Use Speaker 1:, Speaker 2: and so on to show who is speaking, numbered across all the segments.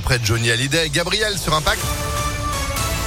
Speaker 1: après Johnny Hallyday et Gabriel sur Impact.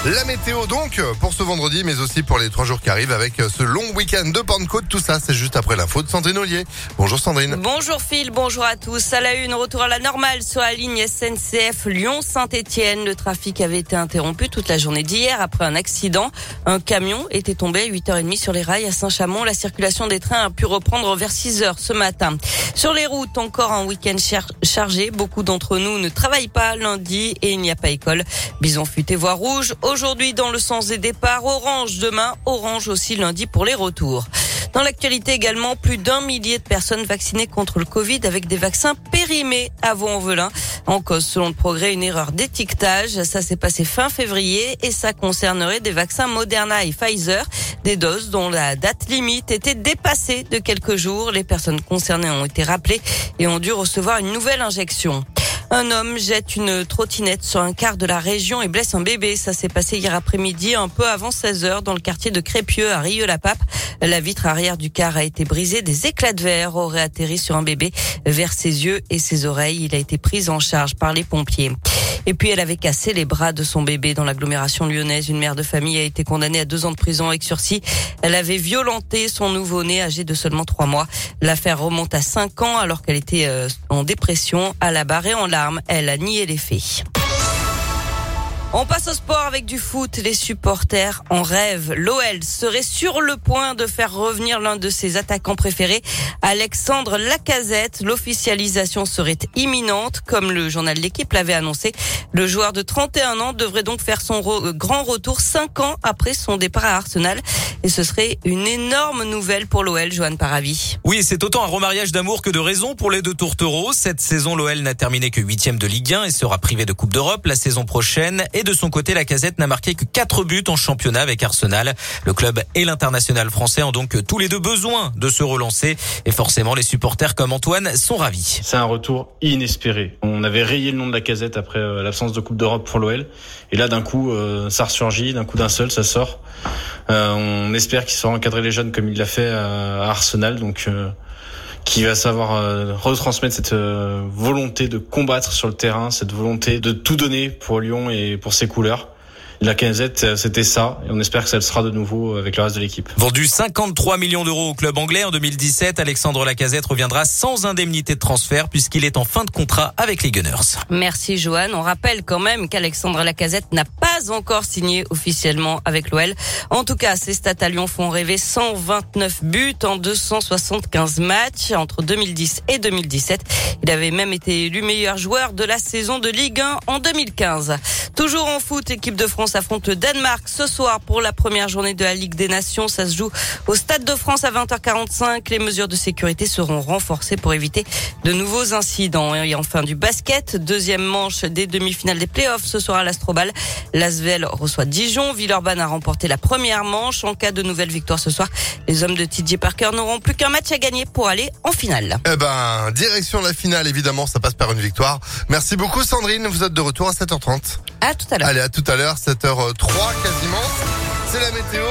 Speaker 1: La météo donc pour ce vendredi, mais aussi pour les trois jours qui arrivent avec ce long week-end de Pentecôte. Tout ça, c'est juste après l'info de Sandrine Ollier. Bonjour Sandrine.
Speaker 2: Bonjour Phil, bonjour à tous. À la une, retour à la normale sur la ligne SNCF Lyon-Saint-Etienne. Le trafic avait été interrompu toute la journée d'hier après un accident. Un camion était tombé à 8h30 sur les rails à Saint-Chamond. La circulation des trains a pu reprendre vers 6h ce matin. Sur les routes, encore un week-end chargé. Beaucoup d'entre nous ne travaillent pas lundi et il n'y a pas école. Bison futé voie rouge. Aujourd'hui, dans le sens des départs, orange demain, orange aussi lundi pour les retours. Dans l'actualité également, plus d'un millier de personnes vaccinées contre le Covid avec des vaccins périmés à Vaux-en-Velin. En cause, selon le progrès, une erreur d'étiquetage. Ça s'est passé fin février et ça concernerait des vaccins Moderna et Pfizer, des doses dont la date limite était dépassée de quelques jours. Les personnes concernées ont été rappelées et ont dû recevoir une nouvelle injection. Un homme jette une trottinette sur un quart de la région et blesse un bébé. Ça s'est passé hier après-midi, un peu avant 16 heures, dans le quartier de Crépieux, à Rieux-la-Pape. La vitre arrière du car a été brisée. Des éclats de verre auraient atterri sur un bébé vers ses yeux et ses oreilles. Il a été pris en charge par les pompiers. Et puis elle avait cassé les bras de son bébé dans l'agglomération lyonnaise. Une mère de famille a été condamnée à deux ans de prison avec sursis. Elle avait violenté son nouveau-né âgé de seulement trois mois. L'affaire remonte à cinq ans alors qu'elle était euh, en dépression, à la barre et en Elle a nié les faits. On passe au sport avec du foot. Les supporters en rêve. L'OL serait sur le point de faire revenir l'un de ses attaquants préférés, Alexandre Lacazette. L'officialisation serait imminente, comme le journal L'équipe l'avait annoncé. Le joueur de 31 ans devrait donc faire son grand retour cinq ans après son départ à Arsenal. Et ce serait une énorme nouvelle pour l'OL, Johan Paravi.
Speaker 3: Oui, c'est autant un remariage d'amour que de raison pour les deux tourtereaux. Cette saison, l'OL n'a terminé que huitième de Ligue 1 et sera privé de Coupe d'Europe la saison prochaine. De son côté, la casette n'a marqué que quatre buts en championnat avec Arsenal. Le club et l'international français ont donc tous les deux besoin de se relancer. Et forcément, les supporters comme Antoine sont ravis.
Speaker 4: C'est un retour inespéré. On avait rayé le nom de la casette après euh, l'absence de Coupe d'Europe pour l'OL. Et là, d'un coup, euh, ça ressurgit, d'un coup d'un seul, ça sort. Euh, on espère qu'il saura encadrer les jeunes comme il l'a fait à Arsenal, donc qui va savoir euh, retransmettre cette volonté de combattre sur le terrain, cette volonté de tout donner pour Lyon et pour ses couleurs. La Casette, euh, c'était ça, et on espère que ça le sera de nouveau avec le reste de l'équipe.
Speaker 3: Vendu 53 millions d'euros au club anglais en 2017, Alexandre Lacazette reviendra sans indemnité de transfert puisqu'il est en fin de contrat avec les Gunners.
Speaker 2: Merci Johan. On rappelle quand même qu'Alexandre Lacazette n'a pas encore signé officiellement avec l'OL. En tout cas, ses stats à Lyon font rêver 129 buts en 275 matchs entre 2010 et 2017. Il avait même été élu meilleur joueur de la saison de Ligue 1 en 2015. Toujours en foot, équipe de France affronte le Danemark ce soir pour la première journée de la Ligue des Nations. Ça se joue au Stade de France à 20h45. Les mesures de sécurité seront renforcées pour éviter de nouveaux incidents. Et enfin du basket, deuxième manche des demi-finales des playoffs ce soir à l'Astrobal. L'Asvel reçoit Dijon. Villeurbanne a remporté la première manche. En cas de nouvelle victoire ce soir, les hommes de TJ Parker n'auront plus qu'un match à gagner pour aller en finale.
Speaker 1: Eh ben, direction la finale, évidemment, ça passe par une victoire. Merci beaucoup Sandrine, vous êtes de retour à 7h30.
Speaker 2: À tout à l'heure.
Speaker 1: Allez, à tout à l'heure, 7h03 quasiment. C'est la météo.